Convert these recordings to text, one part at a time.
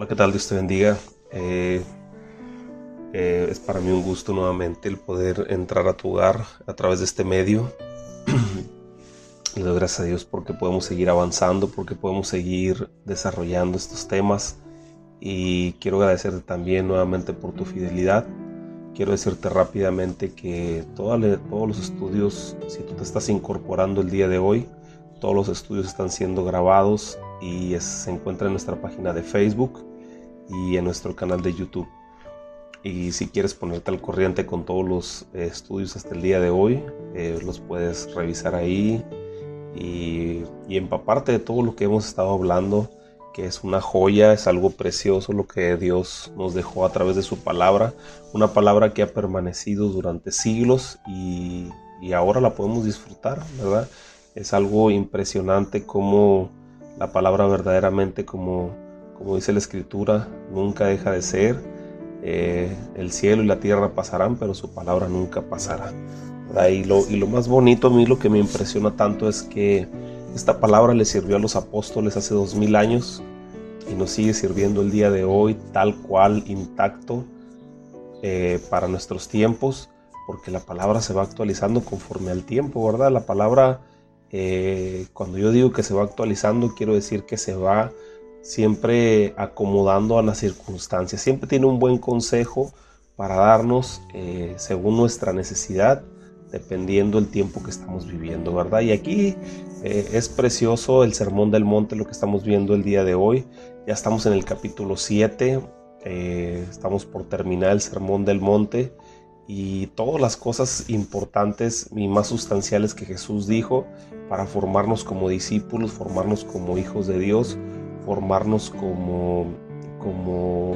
Hola, ¿qué tal? Dios te bendiga. Eh, eh, es para mí un gusto nuevamente el poder entrar a tu hogar a través de este medio. Le doy gracias a Dios porque podemos seguir avanzando, porque podemos seguir desarrollando estos temas. Y quiero agradecerte también nuevamente por tu fidelidad. Quiero decirte rápidamente que todos los estudios, si tú te estás incorporando el día de hoy, todos los estudios están siendo grabados y se encuentra en nuestra página de Facebook y en nuestro canal de YouTube. Y si quieres ponerte al corriente con todos los eh, estudios hasta el día de hoy, eh, los puedes revisar ahí y, y, empaparte de todo lo que hemos estado hablando, que es una joya, es algo precioso lo que Dios nos dejó a través de su palabra, una palabra que ha permanecido durante siglos y, y ahora la podemos disfrutar, ¿verdad? Es algo impresionante como la palabra verdaderamente como como dice la escritura, nunca deja de ser. Eh, el cielo y la tierra pasarán, pero su palabra nunca pasará. Y lo, y lo más bonito a mí, lo que me impresiona tanto es que esta palabra le sirvió a los apóstoles hace dos mil años y nos sigue sirviendo el día de hoy tal cual, intacto eh, para nuestros tiempos, porque la palabra se va actualizando conforme al tiempo, ¿verdad? La palabra, eh, cuando yo digo que se va actualizando, quiero decir que se va siempre acomodando a las circunstancias. Siempre tiene un buen consejo para darnos eh, según nuestra necesidad, dependiendo el tiempo que estamos viviendo, ¿verdad? Y aquí eh, es precioso el Sermón del Monte, lo que estamos viendo el día de hoy. Ya estamos en el capítulo 7, eh, estamos por terminar el Sermón del Monte y todas las cosas importantes y más sustanciales que Jesús dijo para formarnos como discípulos, formarnos como hijos de Dios, formarnos como, como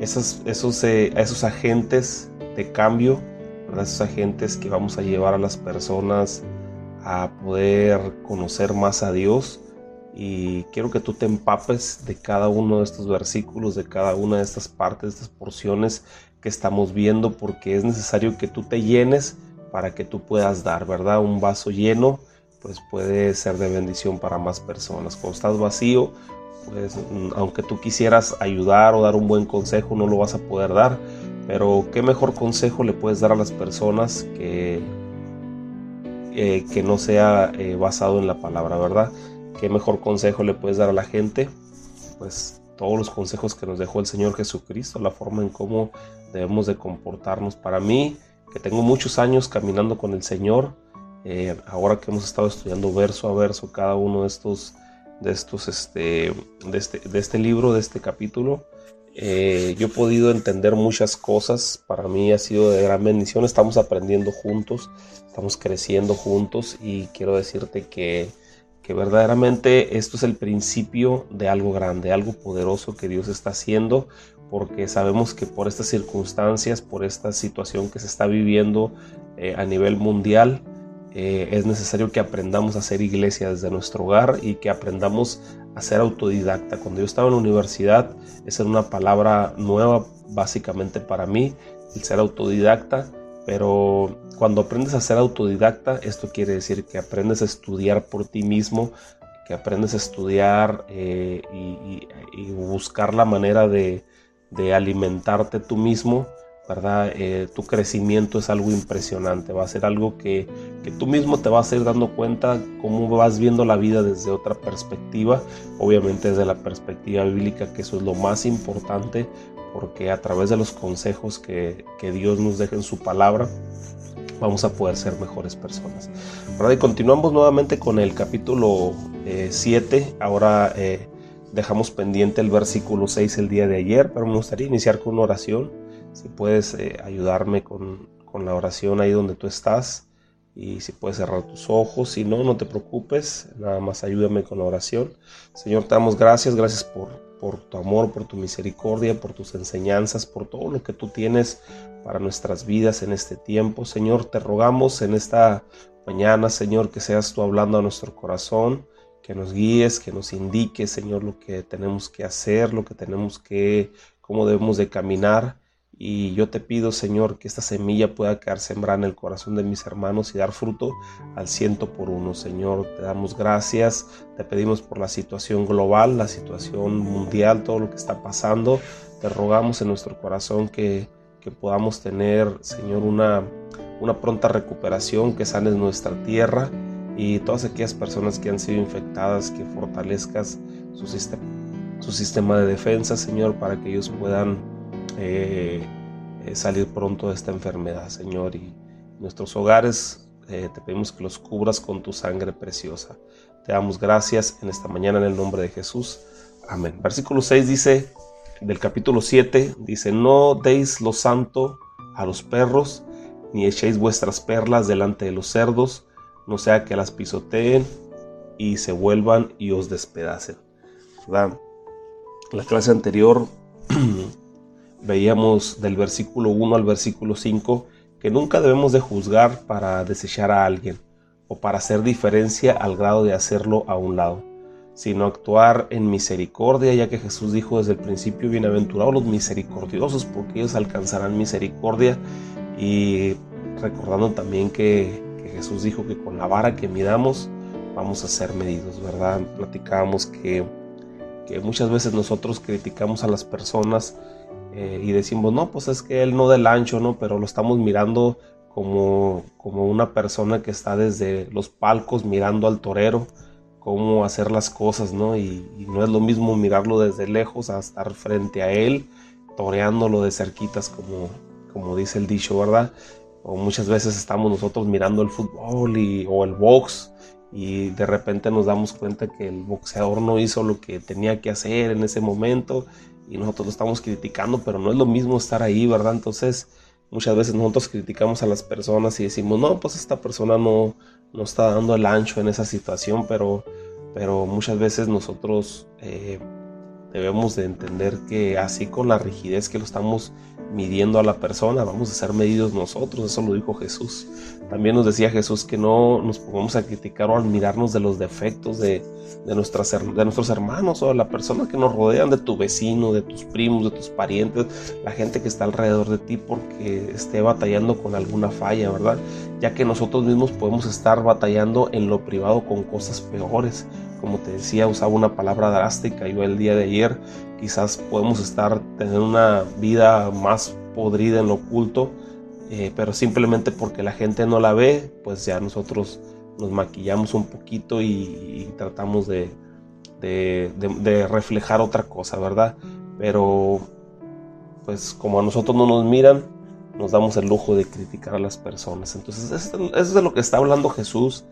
esos, esos, eh, esos agentes de cambio, esos agentes que vamos a llevar a las personas a poder conocer más a Dios. Y quiero que tú te empapes de cada uno de estos versículos, de cada una de estas partes, de estas porciones que estamos viendo, porque es necesario que tú te llenes para que tú puedas dar, ¿verdad? Un vaso lleno pues puede ser de bendición para más personas. Cuando estás vacío, pues aunque tú quisieras ayudar o dar un buen consejo, no lo vas a poder dar. Pero qué mejor consejo le puedes dar a las personas que, eh, que no sea eh, basado en la palabra, ¿verdad? ¿Qué mejor consejo le puedes dar a la gente? Pues todos los consejos que nos dejó el Señor Jesucristo, la forma en cómo debemos de comportarnos. Para mí, que tengo muchos años caminando con el Señor, eh, ahora que hemos estado estudiando verso a verso cada uno de estos, de estos, este, de este, de este libro, de este capítulo, eh, yo he podido entender muchas cosas. Para mí ha sido de gran bendición. Estamos aprendiendo juntos, estamos creciendo juntos y quiero decirte que, que verdaderamente esto es el principio de algo grande, algo poderoso que Dios está haciendo porque sabemos que por estas circunstancias, por esta situación que se está viviendo eh, a nivel mundial, eh, es necesario que aprendamos a ser iglesia desde nuestro hogar y que aprendamos a ser autodidacta. Cuando yo estaba en la universidad, esa era una palabra nueva básicamente para mí, el ser autodidacta, pero cuando aprendes a ser autodidacta, esto quiere decir que aprendes a estudiar por ti mismo, que aprendes a estudiar eh, y, buscar la manera de alimentarte tú mismo ¿verdad? Eh, tu crecimiento es algo impresionante, va a ser algo que, que, tú mismo te vas a ir dando cuenta cómo vas viendo la vida desde otra perspectiva, obviamente desde la perspectiva bíblica, que eso es lo más importante, porque a través de los consejos que, que Dios nos deja en su palabra, vamos a poder ser mejores personas. ¿verdad? Y continuamos nuevamente con el capítulo 7, eh, ahora... Eh, dejamos pendiente el versículo 6 el día de ayer, pero me gustaría iniciar con una oración si puedes eh, ayudarme con, la oración ahí donde tú estás y si puedes cerrar tus ojos, si no, no te preocupes, nada más ayúdame con la oración. Señor, te damos gracias, gracias por, por tu amor, por tu misericordia, por tus enseñanzas, por todo lo que tú tienes para nuestras vidas en este tiempo. Señor, te rogamos en esta mañana, Señor, que seas tú hablando a nuestro corazón, que nos guíes, que nos indiques, Señor, lo que tenemos que hacer, lo que tenemos que, cómo debemos de caminar Y yo te pido, Señor, que esta semilla pueda quedar sembrada en el corazón de mis hermanos y dar fruto al ciento por uno. Señor, te damos gracias, te pedimos por la situación global, la situación mundial, todo lo que está pasando. Te rogamos en nuestro corazón que, que podamos tener, Señor, una, una pronta recuperación, que sanes nuestra tierra y todas aquellas personas que han sido infectadas, que fortalezcas su sistema, su sistema de defensa, Señor, para que ellos puedan eh, eh, salir pronto de esta enfermedad, Señor. Y nuestros hogares eh, te pedimos que los cubras con tu sangre preciosa. Te damos gracias en esta mañana en el nombre de Jesús. Amén. Versículo 6 dice, del capítulo 7, dice, no deis lo santo a los perros, ni echéis vuestras perlas delante de los cerdos, no sea que las pisoteen y se vuelvan y os despedacen. La clase anterior veíamos del versículo 1 al versículo 5 que nunca debemos de juzgar para desechar a alguien o para hacer diferencia al grado de hacerlo a un lado, sino actuar en misericordia, ya que Jesús dijo desde el principio, bienaventurados los misericordiosos, porque ellos alcanzarán misericordia, y recordando también que, Jesús dijo que con la vara que midamos vamos a ser medidos, ¿verdad? Platicábamos que, que muchas veces nosotros criticamos a las personas eh, y decimos, no, pues es que él no del ancho, ¿no? Pero lo estamos mirando como, como una persona que está desde los palcos mirando al torero, cómo hacer las cosas, ¿no? Y, no es lo mismo mirarlo desde lejos a estar frente a él, toreándolo de cerquitas, como, como dice el dicho, ¿verdad? O muchas veces estamos nosotros mirando el fútbol y, o el box y de repente nos damos cuenta que el boxeador no hizo lo que tenía que hacer en ese momento y nosotros lo estamos criticando, pero no es lo mismo estar ahí, ¿verdad? Entonces, muchas veces nosotros criticamos a las personas y decimos, no, pues esta persona no, no está dando el ancho en esa situación, pero, pero muchas veces nosotros eh, debemos de entender que así con la rigidez que lo estamos midiendo a la persona, vamos a ser medidos nosotros, eso lo dijo Jesús. También nos decía Jesús que no nos pongamos a criticar o a mirarnos de los defectos de, de, nuestras, de nuestros hermanos o de la persona que nos rodean, de tu vecino, de tus primos, de tus parientes, la gente que está alrededor de ti porque esté batallando con alguna falla, ¿verdad? Ya que nosotros mismos podemos estar batallando en lo privado con cosas peores. Como te decía, usaba una palabra drástica yo el día de ayer. Quizás podemos estar teniendo una vida más podrida en lo oculto, eh, pero simplemente porque la gente no la ve, pues ya nosotros nos maquillamos un poquito y, tratamos de, de, reflejar otra cosa, ¿verdad? Pero pues como a nosotros no nos miran, nos damos el lujo de criticar a las personas. Entonces, eso es de lo que está hablando Jesús.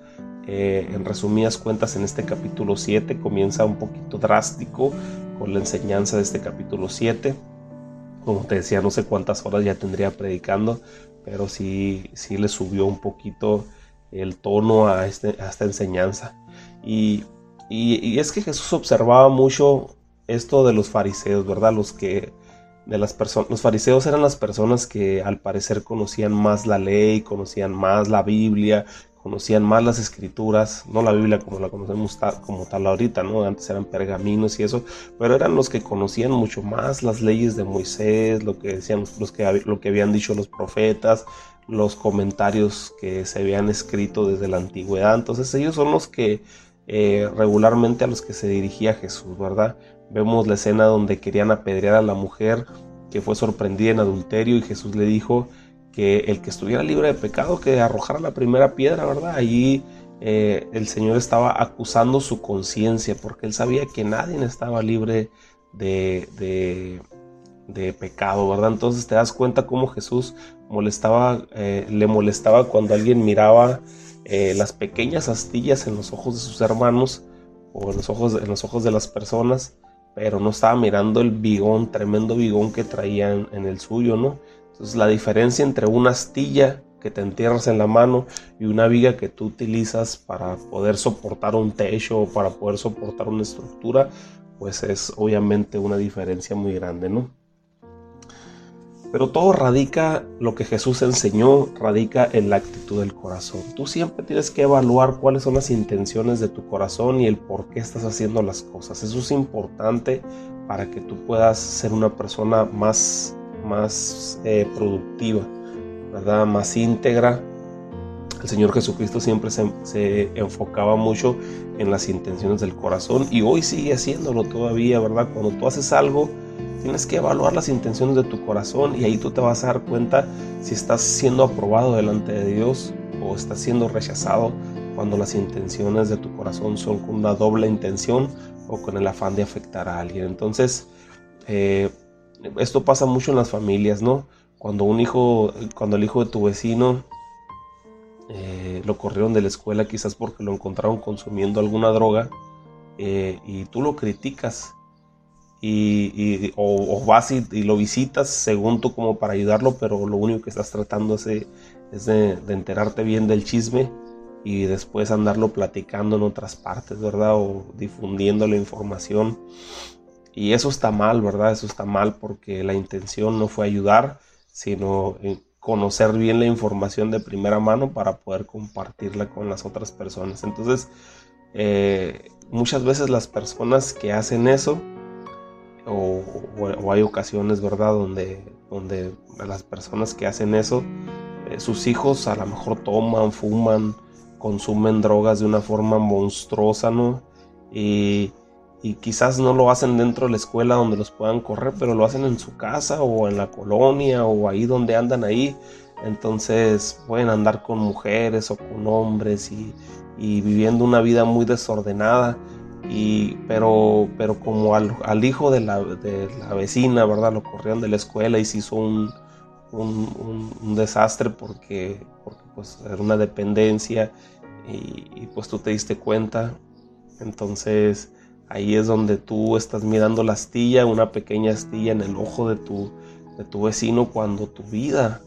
Eh, en resumidas cuentas, en este capítulo 7 comienza un poquito drástico con la enseñanza de este capítulo 7. Como te decía, no sé cuántas horas ya tendría predicando, pero sí, sí le subió un poquito el tono a, este, esta enseñanza. Y, y, es que Jesús observaba mucho esto de los fariseos, ¿verdad? Los que de las personas, los fariseos eran las personas que al parecer conocían más la ley, conocían más la Biblia, conocían más las escrituras, no la Biblia como la conocemos como tal ahorita, ¿no? Antes eran pergaminos y eso, pero eran los que conocían mucho más las leyes de Moisés, lo que decían los que, lo que habían dicho los profetas, los comentarios que se habían escrito desde la antigüedad. Entonces ellos son los que eh, regularmente a los que se dirigía Jesús, ¿verdad? Vemos la escena donde querían apedrear a la mujer que fue sorprendida en adulterio y Jesús le dijo que el que estuviera libre de pecado que arrojara la primera piedra, ¿verdad? Allí eh, el Señor estaba acusando su conciencia porque él sabía que nadie estaba libre de, de, pecado, ¿verdad? Entonces te das cuenta cómo Jesús molestaba, eh, le molestaba cuando alguien miraba eh, las pequeñas astillas en los ojos de sus hermanos o en los ojos, en los ojos de las personas, pero no estaba mirando el bigón, tremendo bigón que traían en el suyo, ¿no? Entonces la diferencia entre una astilla que te entierras en la mano y una viga que tú utilizas para poder soportar un techo o para poder soportar una estructura, pues es obviamente una diferencia muy grande, ¿no? Pero todo radica, lo que Jesús enseñó, radica en la actitud del corazón. Tú siempre tienes que evaluar cuáles son las intenciones de tu corazón y el por qué estás haciendo las cosas. Eso es importante para que tú puedas ser una persona más, más eh, productiva, ¿verdad? Más íntegra. El Señor Jesucristo siempre se, se, enfocaba mucho en las intenciones del corazón y hoy sigue haciéndolo todavía, ¿verdad? Cuando tú haces algo, tienes que evaluar las intenciones de tu corazón y ahí tú te vas a dar cuenta si estás siendo aprobado delante de Dios o estás siendo rechazado cuando las intenciones de tu corazón son con una doble intención o con el afán de afectar a alguien. Entonces, eh, esto pasa mucho en las familias, ¿no? Cuando un hijo, cuando el hijo de tu vecino eh, lo corrieron de la escuela quizás porque lo encontraron consumiendo alguna droga eh, y tú lo criticas y, o, vas y, lo visitas según tú como para ayudarlo, pero lo único que estás tratando es, de enterarte bien del chisme y después andarlo platicando en otras partes, ¿verdad? O difundiendo la información. Y eso está mal, ¿verdad? Eso está mal porque la intención no fue ayudar, sino conocer bien la información de primera mano para poder compartirla con las otras personas. Entonces, eh, muchas veces las personas que hacen eso, o, hay ocasiones, ¿verdad? Donde, donde las personas que hacen eso, eh, sus hijos a lo mejor toman, fuman, consumen drogas de una forma monstruosa, ¿no? Y, quizás no lo hacen dentro de la escuela donde los puedan correr, pero lo hacen en su casa o en la colonia o ahí donde andan ahí. Entonces pueden andar con mujeres o con hombres y, viviendo una vida muy desordenada. Y, pero, pero como al, hijo de la, de la, vecina, ¿verdad? Lo corrieron de la escuela y se hizo un, un, desastre porque, porque pues era una dependencia y, pues tú te diste cuenta. Entonces ahí es donde tú estás mirando la astilla, una pequeña astilla en el ojo de tu, de tu vecino cuando tu vida,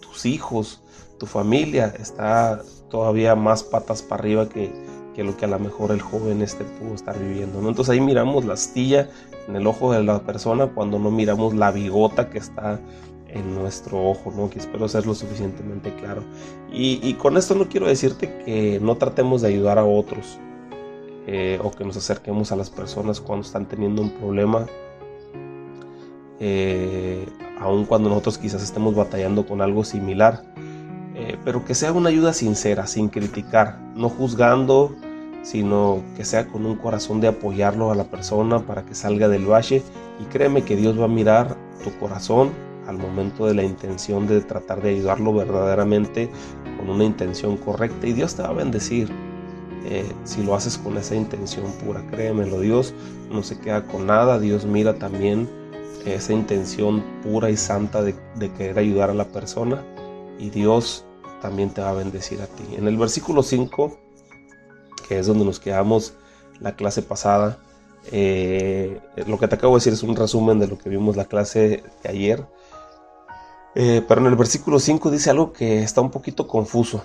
tus hijos, tu familia está todavía más patas para arriba que, que lo que a lo mejor el joven este pudo estar viviendo. ¿no? Entonces ahí miramos la astilla en el ojo de la persona cuando no miramos la bigota que está en nuestro ojo, ¿no? Que espero ser lo suficientemente claro. Y, con esto no quiero decirte que no tratemos de ayudar a otros eh, o que nos acerquemos a las personas cuando están teniendo un problema, eh, aun cuando nosotros quizás estemos batallando con algo similar, eh, pero que sea una ayuda sincera, sin criticar, no juzgando, sino que sea con un corazón de apoyarlo a la persona para que salga del valle y créeme que Dios va a mirar tu corazón al momento de la intención de tratar de ayudarlo verdaderamente con una intención correcta y Dios te va a bendecir. Eh, si lo haces con esa intención pura, créemelo, Dios no se queda con nada, Dios mira también esa intención pura y santa de, querer ayudar a la persona y Dios también te va a bendecir a ti. En el versículo 5, que es donde nos quedamos la clase pasada, eh, lo que te acabo de decir es un resumen de lo que vimos la clase de ayer. Eh, pero en el versículo 5 dice algo que está un poquito confuso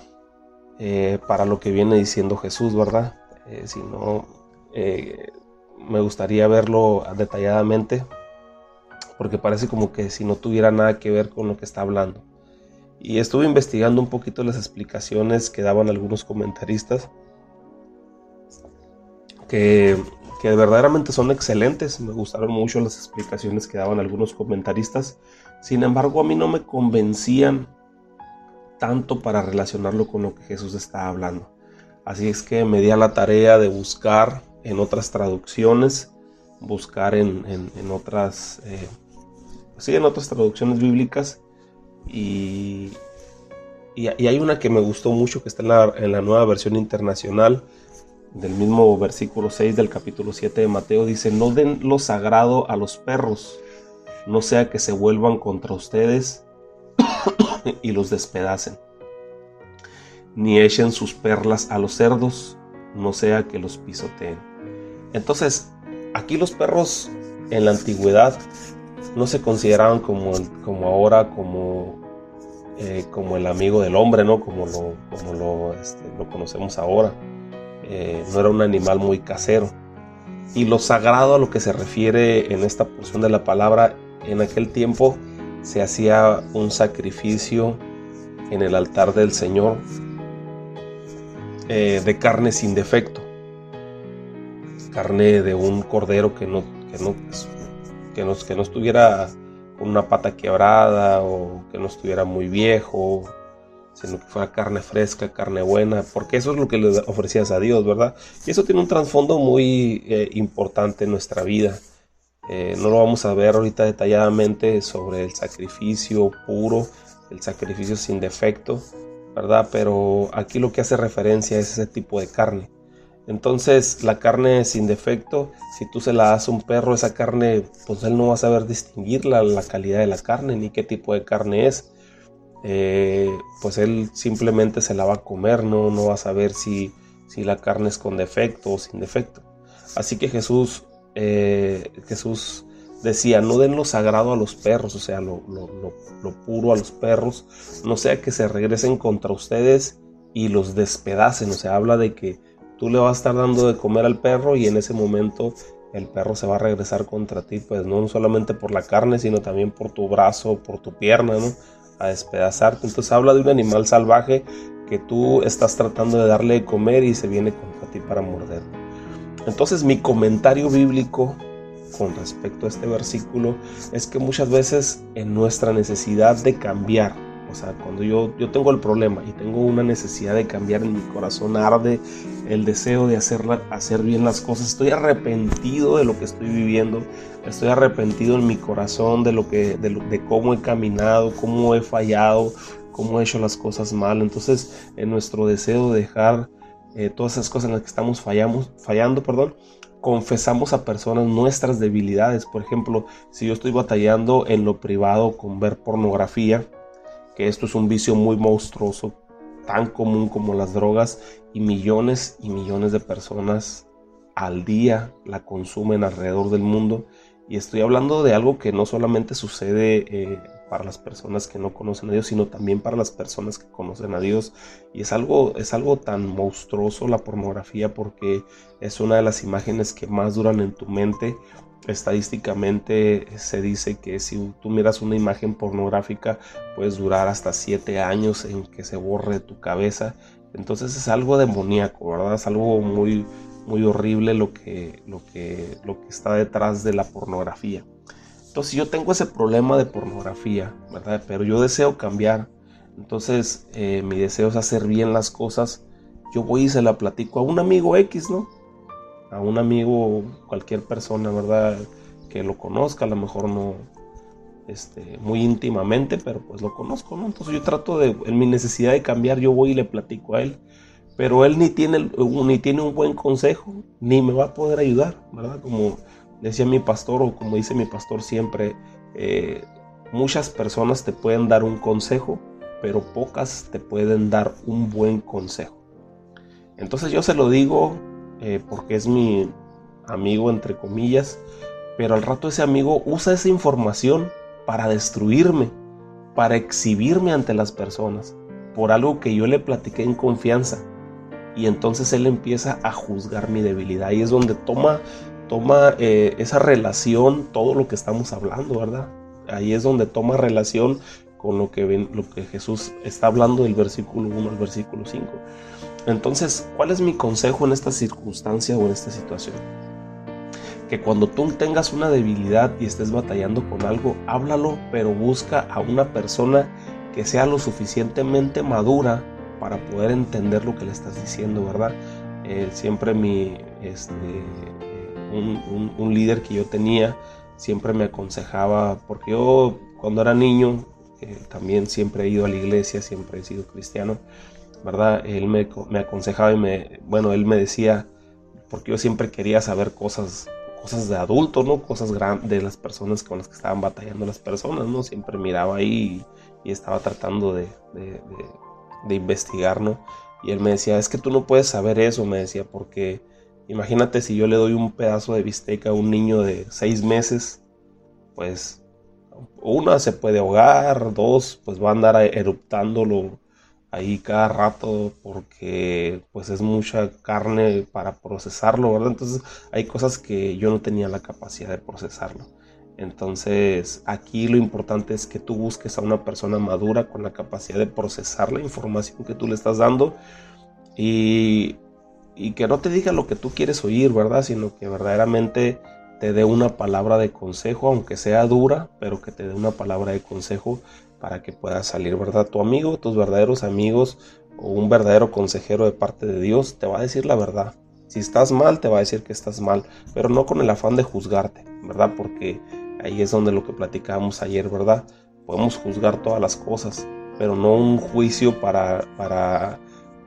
eh, para lo que viene diciendo Jesús, ¿verdad? Eh, si no, me gustaría verlo detalladamente, porque parece como que si no tuviera nada que ver con lo que está hablando. Y estuve investigando un poquito las explicaciones que daban algunos comentaristas, que, que verdaderamente son excelentes. Me gustaron mucho las explicaciones que daban algunos comentaristas sin embargo, a mí no me convencían tanto para relacionarlo con lo que Jesús está hablando. Así es que me di a la tarea de buscar en otras traducciones, buscar en, otras, eh, sí, en otras traducciones bíblicas y, y, hay una que me gustó mucho que está en la, en la nueva versión internacional del mismo versículo 6 del capítulo 7 de Mateo dice, no den lo sagrado a los perros, no sea que se vuelvan contra ustedes y los despedacen, ni echen sus perlas a los cerdos, no sea que los pisoteen. Entonces, aquí los perros en la antigüedad no se consideraban como, como ahora, como, eh, como el amigo del hombre, ¿no? Como lo, como lo, este, conocemos ahora. Eh, no era un animal muy casero. Y lo sagrado a lo que se refiere en esta porción de la palabra en aquel tiempo se hacía un sacrificio en el altar del Señor eh, de carne sin defecto, carne de un cordero que no, que no, que no, que no estuviera con una pata quebrada o que no estuviera muy viejo, sino que fuera carne fresca, carne buena, porque eso es lo que le ofrecías a Dios, ¿verdad? Y eso tiene un trasfondo muy eh, importante en nuestra vida. Eh, no lo vamos a ver ahorita detalladamente sobre el sacrificio puro, el sacrificio sin defecto, ¿verdad? Pero aquí lo que hace referencia es ese tipo de carne. Entonces, la carne sin defecto, si tú se la das a un perro, esa carne, pues él no va a saber distinguir la, calidad de la carne ni qué tipo de carne es. Eh, pues él simplemente se la va a comer, no, no va a saber si, si la carne es con defecto o sin defecto. Así que Jesús, eh, Jesús decía, no den lo sagrado a los perros, o sea, lo, lo, puro a los perros, no sea que se regresen contra ustedes y los despedacen, o sea, habla de que tú le vas a estar dando de comer al perro y en ese momento el perro se va a regresar contra ti, pues no solamente por la carne, sino también por tu brazo, por tu pierna, ¿no? A despedazarte. Entonces habla de un animal salvaje que tú estás tratando de darle de comer y se viene contra ti para morder. Entonces mi comentario bíblico con respecto a este versículo es que muchas veces en nuestra necesidad de cambiar, o sea, cuando yo, yo tengo el problema y tengo una necesidad de cambiar en mi corazón, arde el deseo de hacer, hacer bien las cosas, estoy arrepentido de lo que estoy viviendo, estoy arrepentido en mi corazón de, lo que, de, cómo he caminado, cómo he fallado, cómo he hecho las cosas mal. Entonces, en nuestro deseo de dejar eh, todas esas cosas en las que estamos fallamos, fallando, perdón, confesamos a personas nuestras debilidades. Por ejemplo, si yo estoy batallando en lo privado con ver pornografía, que esto es un vicio muy monstruoso, tan común como las drogas, y millones y millones de personas al día la consumen alrededor del mundo. Y estoy hablando de algo que no solamente sucede eh, para las personas que no conocen a Dios, sino también para las personas que conocen a Dios. Y es algo, es algo tan monstruoso la pornografía porque es una de las imágenes que más duran en tu mente. Estadísticamente se dice que si tú miras una imagen pornográfica puedes durar hasta 7 años en que se borre tu cabeza. Entonces es algo demoníaco, ¿verdad? Es algo muy, muy horrible lo que, lo, que, lo que está detrás de la pornografía. Entonces yo tengo ese problema de pornografía, ¿verdad? Pero yo deseo cambiar. Entonces eh, mi deseo es hacer bien las cosas. Yo voy y se la platico a un amigo X, ¿no? A un amigo, cualquier persona, ¿verdad? Que lo conozca, a lo mejor no este, muy íntimamente, pero pues lo conozco, ¿no? Entonces yo trato de, en mi necesidad de cambiar, yo voy y le platico a él. Pero él ni tiene, ni tiene un buen consejo, ni me va a poder ayudar, ¿verdad? Como decía mi pastor o como dice mi pastor siempre, eh, muchas personas te pueden dar un consejo, pero pocas te pueden dar un buen consejo. Entonces yo se lo digo eh, porque es mi amigo entre comillas, pero al rato ese amigo usa esa información para destruirme, para exhibirme ante las personas, por algo que yo le platiqué en confianza. Y entonces él empieza a juzgar mi debilidad. Y es donde toma toma eh, esa relación, todo lo que estamos hablando, ¿verdad? Ahí es donde toma relación con lo que, lo que Jesús está hablando del versículo 1 al versículo 5. Entonces, ¿cuál es mi consejo en esta circunstancia o en esta situación? Que cuando tú tengas una debilidad y estés batallando con algo, háblalo, pero busca a una persona que sea lo suficientemente madura para poder entender lo que le estás diciendo, ¿verdad? Eh, siempre mi, este, un, líder que yo tenía siempre me aconsejaba, porque yo cuando era niño eh, también siempre he ido a la iglesia, siempre he sido cristiano, ¿verdad? Él me, aconsejaba y me, bueno, él me decía, porque yo siempre quería saber cosas, cosas de adultos, ¿no? Cosas grandes de las personas con las que estaban batallando las personas, ¿no? Siempre miraba ahí y, estaba tratando de, de, de investigar, ¿no? Y él me decía, es que tú no puedes saber eso, me decía, porque Imagínate si yo le doy un pedazo de bistec a un niño de seis meses, pues una se puede ahogar, dos pues va a andar eruptándolo ahí cada rato porque pues es mucha carne para procesarlo, ¿verdad? Entonces hay cosas que yo no tenía la capacidad de procesarlo. Entonces aquí lo importante es que tú busques a una persona madura con la capacidad de procesar la información que tú le estás dando y y que no te diga lo que tú quieres oír, ¿verdad? Sino que verdaderamente te dé una palabra de consejo, aunque sea dura, pero que te dé una palabra de consejo para que puedas salir, ¿verdad? Tu amigo, tus verdaderos amigos o un verdadero consejero de parte de Dios te va a decir la verdad. Si estás mal, te va a decir que estás mal, pero no con el afán de juzgarte, ¿verdad? Porque ahí es donde lo que platicábamos ayer, ¿verdad? Podemos juzgar todas las cosas, pero no un juicio para, para,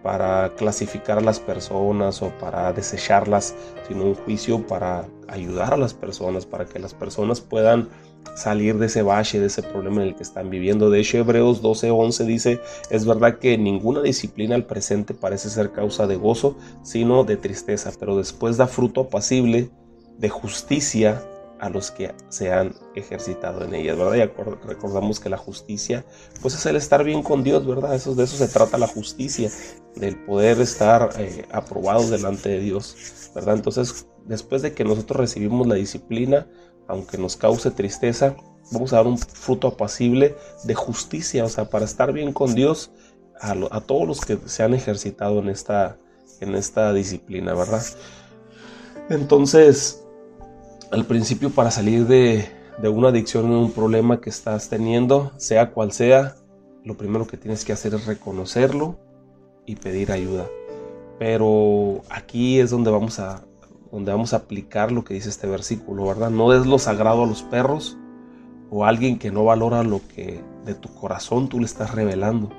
para clasificar a las personas o para desecharlas, sino un juicio para ayudar a las personas, para que las personas puedan salir de ese bache, de ese problema en el que están viviendo. De hecho, Hebreos 12:11 dice, es verdad que ninguna disciplina al presente parece ser causa de gozo, sino de tristeza, pero después da fruto apacible de justicia a los que se han ejercitado en ella, ¿verdad? Y recordamos que la justicia, pues es el estar bien con Dios, ¿verdad? Eso, de eso se trata la justicia, del poder estar eh, aprobados delante de Dios, ¿verdad? Entonces, después de que nosotros recibimos la disciplina, aunque nos cause tristeza, vamos a dar un fruto apacible de justicia, o sea, para estar bien con Dios a, todos los que se han ejercitado en esta, en esta disciplina, ¿verdad? Entonces, al principio para salir de, una adicción o un problema que estás teniendo, sea cual sea, lo primero que tienes que hacer es reconocerlo y pedir ayuda. Pero aquí es donde vamos a, donde vamos a aplicar lo que dice este versículo, ¿verdad? No des lo sagrado a los perros o a alguien que no valora lo que de tu corazón tú le estás revelando.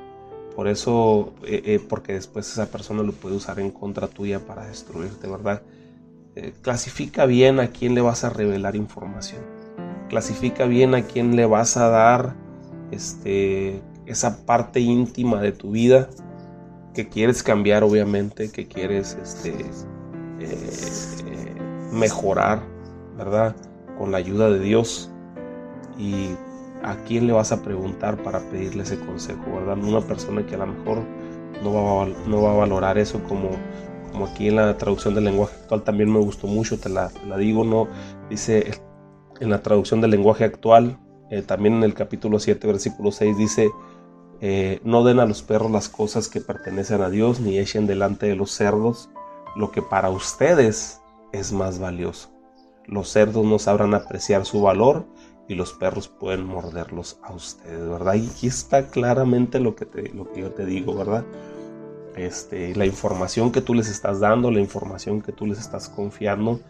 Por eso, eh, eh, porque después esa persona lo puede usar en contra tuya para destruirte, ¿verdad? Eh, clasifica bien a quién le vas a revelar información. Clasifica bien a quién le vas a dar este, esa parte íntima de tu vida que quieres cambiar, obviamente, que quieres este, mejorar, ¿verdad? Con la ayuda de Dios. Y a quién le vas a preguntar para pedirle ese consejo, ¿verdad? Una persona que a lo mejor no va no va a valorar eso como, como aquí en la traducción del lenguaje actual también me gustó mucho, te la, digo, ¿no? Dice en la traducción del lenguaje actual, eh, también en el capítulo 7, versículo 6, dice, eh, no den a los perros las cosas que pertenecen a Dios, ni echen delante de los cerdos lo que para ustedes es más valioso. Los cerdos no sabrán apreciar su valor y los perros pueden morderlos a ustedes, ¿verdad? Y aquí está claramente lo que, te, lo que yo te digo, ¿verdad? Este, la información que tú les estás dando, la información que tú les estás confiando,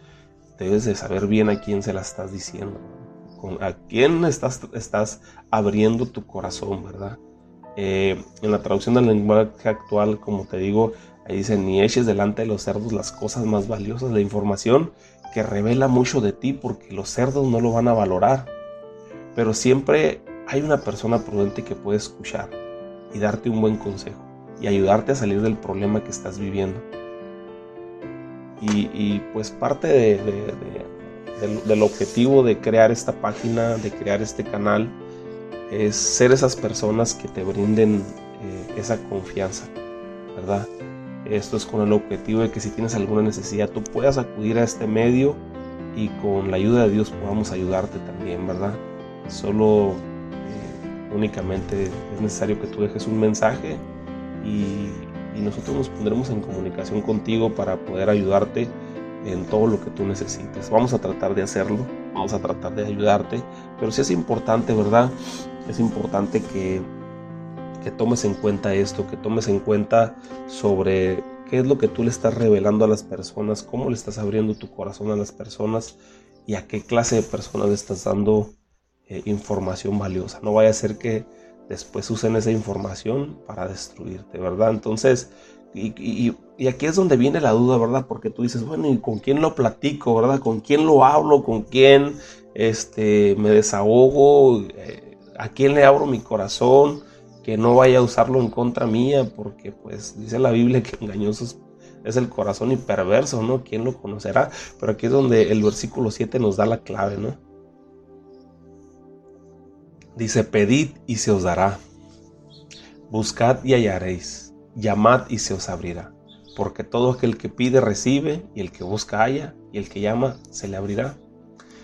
debes de saber bien a quién se la estás diciendo, a quién estás, estás abriendo tu corazón, ¿verdad? Eh, en la traducción del lenguaje actual, como te digo, Ahí dice, ni eches delante de los cerdos las cosas más valiosas, la información que revela mucho de ti porque los cerdos no lo van a valorar. Pero siempre hay una persona prudente que puede escuchar y darte un buen consejo y ayudarte a salir del problema que estás viviendo. Y, pues parte del, objetivo de crear esta página, de crear este canal, es ser esas personas que te brinden eh, esa confianza, ¿verdad? Esto es con el objetivo de que si tienes alguna necesidad tú puedas acudir a este medio y con la ayuda de Dios podamos ayudarte también, ¿verdad? Solo eh, únicamente es necesario que tú dejes un mensaje y, nosotros nos pondremos en comunicación contigo para poder ayudarte en todo lo que tú necesites. Vamos a tratar de hacerlo, vamos a tratar de ayudarte, pero sí es importante, ¿verdad? Es importante que que tomes en cuenta esto, que tomes en cuenta sobre qué es lo que tú le estás revelando a las personas, cómo le estás abriendo tu corazón a las personas y a qué clase de personas le estás dando eh, información valiosa. No vaya a ser que después usen esa información para destruirte, ¿verdad? Entonces, y, aquí es donde viene la duda, ¿verdad? Porque tú dices, bueno, ¿y con quién lo platico, ¿verdad? ¿Con quién lo hablo? ¿Con quién este, me desahogo? Eh, ¿A quién le abro mi corazón? que no vaya a usarlo en contra mía, porque pues dice la Biblia que engañoso es el corazón y perverso, ¿no? ¿Quién lo conocerá? Pero aquí es donde el versículo 7 nos da la clave, ¿no? Dice, pedid y se os dará, buscad y hallaréis, llamad y se os abrirá, porque todo aquel que pide recibe, y el que busca halla, y el que llama se le abrirá.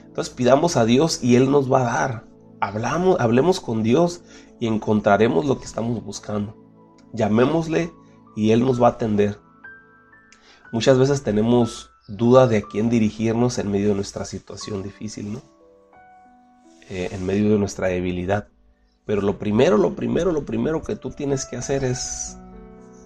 Entonces pidamos a Dios y Él nos va a dar. Hablamos, hablemos con Dios y encontraremos lo que estamos buscando. Llamémosle y Él nos va a atender. Muchas veces tenemos duda de a quién dirigirnos en medio de nuestra situación difícil, ¿no? Eh, en medio de nuestra debilidad. Pero lo primero, lo primero, lo primero que tú tienes que hacer es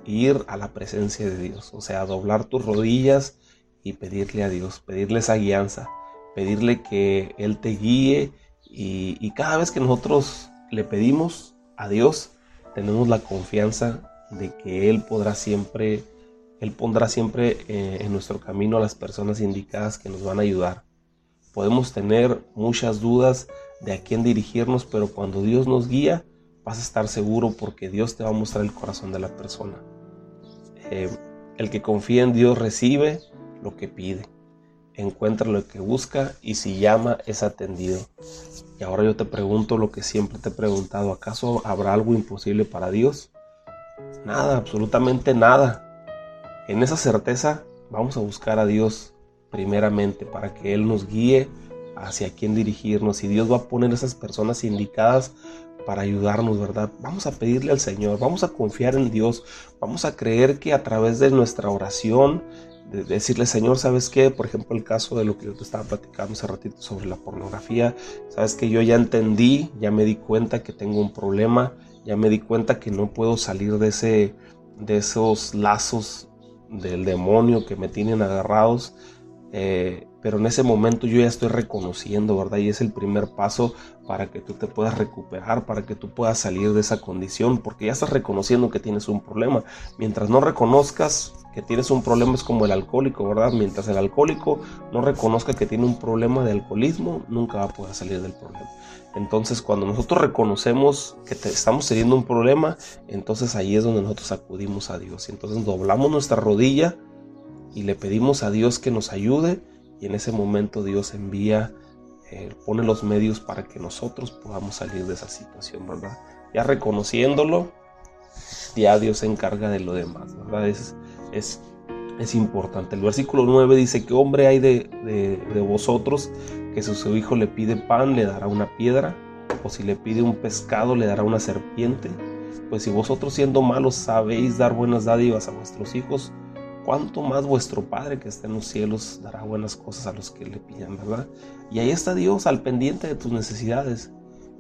ir a la presencia de Dios. O sea, doblar tus rodillas y pedirle a Dios, pedirle esa guianza, pedirle que Él te guíe. Y, cada vez que nosotros le pedimos a Dios, tenemos la confianza de que Él podrá siempre él pondrá siempre eh, en nuestro camino a las personas indicadas que nos van a ayudar. Podemos tener muchas dudas de a quién dirigirnos, pero cuando Dios nos guía, vas a estar seguro porque Dios te va a mostrar el corazón de la persona. Eh, el que confía en Dios recibe lo que pide, encuentra lo que busca y si llama es atendido. Y ahora yo te pregunto lo que siempre te he preguntado, ¿acaso habrá algo imposible para Dios? Nada, absolutamente nada. En esa certeza vamos a buscar a Dios primeramente para que Él nos guíe hacia quién dirigirnos y Dios va a poner esas personas indicadas para ayudarnos, ¿verdad? Vamos a pedirle al Señor, vamos a confiar en Dios, vamos a creer que a través de nuestra oración, de decirle, Señor, ¿sabes qué? Por ejemplo, el caso de lo que yo te estaba platicando hace ratito sobre la pornografía, ¿sabes que Yo ya entendí, ya me di cuenta que tengo un problema, ya me di cuenta que no puedo salir de, ese, de esos lazos del demonio que me tienen agarrados. Eh, pero en ese momento yo ya estoy reconociendo, ¿verdad? Y es el primer paso para que tú te puedas recuperar, para que tú puedas salir de esa condición, porque ya estás reconociendo que tienes un problema. Mientras no reconozcas que tienes un problema es como el alcohólico, ¿verdad? Mientras el alcohólico no reconozca que tiene un problema de alcoholismo, nunca va a poder salir del problema. Entonces, cuando nosotros reconocemos que estamos teniendo un problema, entonces ahí es donde nosotros acudimos a Dios. Y entonces doblamos nuestra rodilla y le pedimos a Dios que nos ayude y en ese momento Dios envía, eh, pone los medios para que nosotros podamos salir de esa situación, ¿verdad? Ya reconociéndolo, ya Dios se encarga de lo demás, ¿verdad? Es, es, es importante. El versículo 9 dice que hombre hay de, de, de vosotros que si su hijo le pide pan le dará una piedra, o si le pide un pescado le dará una serpiente. Pues si vosotros siendo malos sabéis dar buenas dádivas a vuestros hijos, cuánto más vuestro Padre que está en los cielos dará buenas cosas a los que le pidan, ¿verdad? Y ahí está Dios al pendiente de tus necesidades.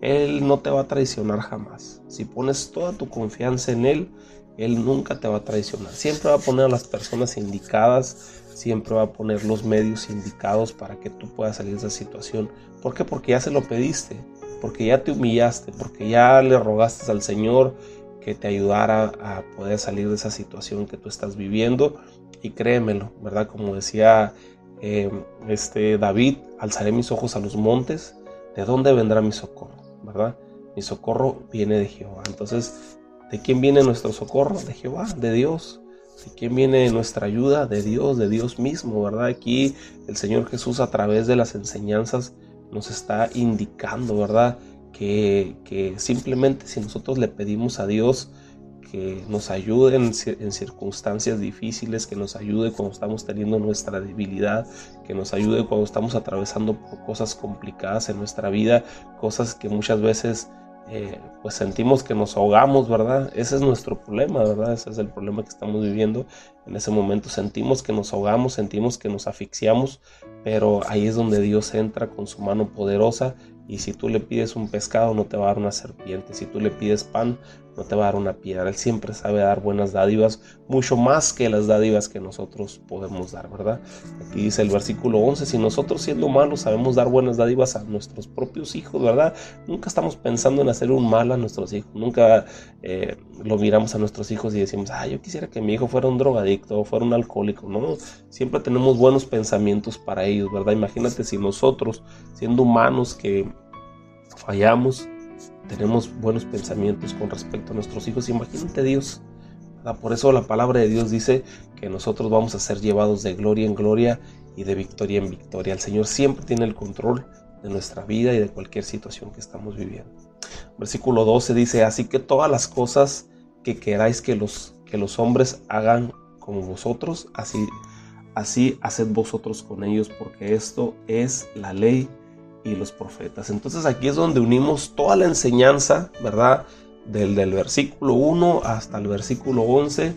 Él no te va a traicionar jamás. Si pones toda tu confianza en Él, Él nunca te va a traicionar. Siempre va a poner a las personas indicadas siempre va a poner los medios indicados para que tú puedas salir de esa situación. ¿Por qué? Porque ya se lo pediste, porque ya te humillaste, porque ya le rogaste al Señor que te ayudara a poder salir de esa situación que tú estás viviendo. Y créemelo, ¿verdad? Como decía eh, este David, alzaré mis ojos a los montes, ¿de dónde vendrá mi socorro? ¿Verdad? Mi socorro viene de Jehová. Entonces, ¿de quién viene nuestro socorro? De Jehová, de Dios. ¿De quién viene nuestra ayuda? De Dios, de Dios mismo, ¿verdad? Aquí el Señor Jesús a través de las enseñanzas nos está indicando, ¿verdad? Que, simplemente si nosotros le pedimos a Dios que nos ayude en, circunstancias difíciles, que nos ayude cuando estamos teniendo nuestra debilidad, que nos ayude cuando estamos atravesando por cosas complicadas en nuestra vida, cosas que muchas veces eh, pues sentimos que nos ahogamos, ¿verdad? Ese es nuestro problema, ¿verdad? Ese es el problema que estamos viviendo. En ese momento sentimos que nos ahogamos, sentimos que nos asfixiamos, pero ahí es donde Dios entra con su mano poderosa y si tú le pides un pescado no te va a dar una serpiente, si tú le pides pan no te va a dar una piedra. Él siempre sabe dar buenas dádivas, mucho más que las dádivas que nosotros podemos dar, ¿verdad? Aquí dice el versículo 11, si nosotros siendo malos sabemos dar buenas dádivas a nuestros propios hijos, ¿verdad? Nunca estamos pensando en hacer un mal a nuestros hijos, nunca eh, lo miramos a nuestros hijos y decimos, ah, yo quisiera que mi hijo fuera un drogadicto o fuera un alcohólico, no, siempre tenemos buenos pensamientos para ellos, ¿verdad? Imagínate si nosotros, siendo humanos que fallamos, tenemos buenos pensamientos con respecto a nuestros hijos. Imagínate Dios. Por eso la palabra de Dios dice que nosotros vamos a ser llevados de gloria en gloria y de victoria en victoria. El Señor siempre tiene el control de nuestra vida y de cualquier situación que estamos viviendo. Versículo 12 dice, así que todas las cosas que queráis que los, que los hombres hagan como vosotros, así, así haced vosotros con ellos, porque esto es la ley y los profetas. Entonces aquí es donde unimos toda la enseñanza, ¿verdad? Del, del versículo 1 hasta el versículo 11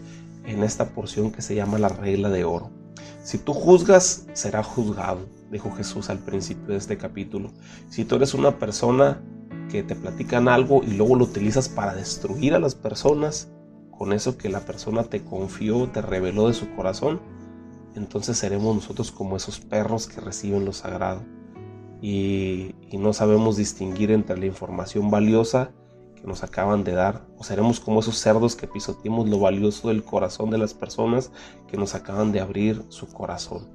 en esta porción que se llama la regla de oro. Si tú juzgas, será juzgado, dijo Jesús al principio de este capítulo. Si tú eres una persona que te platican algo y luego lo utilizas para destruir a las personas, con eso que la persona te confió, te reveló de su corazón, entonces seremos nosotros como esos perros que reciben lo sagrado. Y, no sabemos distinguir entre la información valiosa que nos acaban de dar, o seremos como esos cerdos que pisoteamos lo valioso del corazón de las personas que nos acaban de abrir su corazón.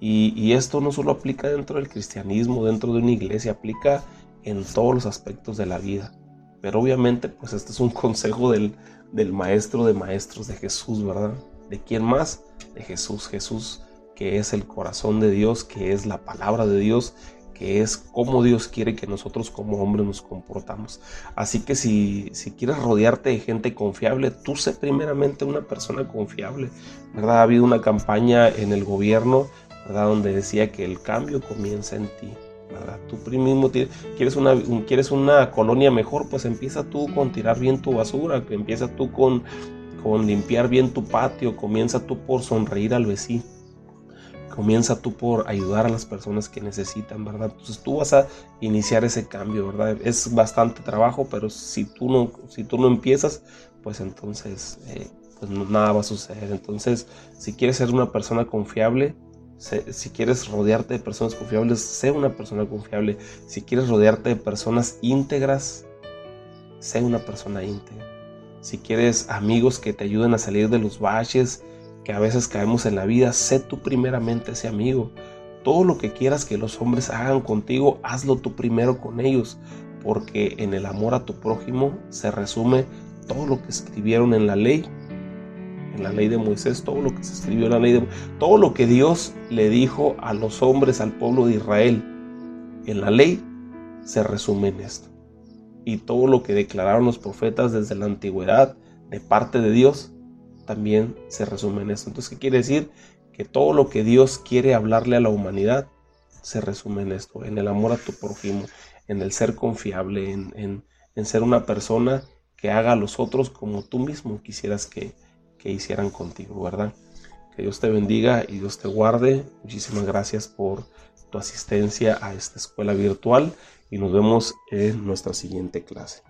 Y, y esto no solo aplica dentro del cristianismo, dentro de una iglesia, aplica en todos los aspectos de la vida. Pero obviamente, pues este es un consejo del, del maestro de maestros de Jesús, ¿verdad? ¿De quién más? De Jesús. Jesús que es el corazón de Dios, que es la palabra de Dios, que es cómo Dios quiere que nosotros como hombres nos comportamos. Así que si, si quieres rodearte de gente confiable, tú sé primeramente una persona confiable, ¿verdad? Ha habido una campaña en el gobierno, ¿verdad? Donde decía que el cambio comienza en ti. ¿verdad? Tú mismo quieres una, quieres una colonia mejor, pues empieza tú con tirar bien tu basura, empieza tú con, con limpiar bien tu patio, comienza tú por sonreír al vecino. Comienza tú por ayudar a las personas que necesitan, ¿verdad? Entonces tú vas a iniciar ese cambio, ¿verdad? Es bastante trabajo, pero si tú no, si tú no empiezas, pues entonces eh, pues nada va a suceder. Entonces, si quieres ser una persona confiable, si quieres rodearte de personas confiables, sé una persona confiable. Si quieres rodearte de personas íntegras, sé una persona íntegra. Si quieres amigos que te ayuden a salir de los baches que a veces caemos en la vida, sé tú primeramente ese amigo. Todo lo que quieras que los hombres hagan contigo, hazlo tú primero con ellos, porque en el amor a tu prójimo se resume todo lo que escribieron en la ley en la ley de Moisés, todo lo que se escribió en la ley de todo lo que Dios le dijo a los hombres, al pueblo de Israel, en la ley se resume en esto. Y todo lo que declararon los profetas desde la antigüedad de parte de Dios, también se resume en esto. Entonces, ¿qué quiere decir? Que todo lo que Dios quiere hablarle a la humanidad se resume en esto, en el amor a tu prójimo, en el ser confiable, en, en, ser una persona que haga a los otros como tú mismo quisieras que, que hicieran contigo, ¿verdad? Que Dios te bendiga y Dios te guarde. Muchísimas gracias por tu asistencia a esta escuela virtual y nos vemos en nuestra siguiente clase.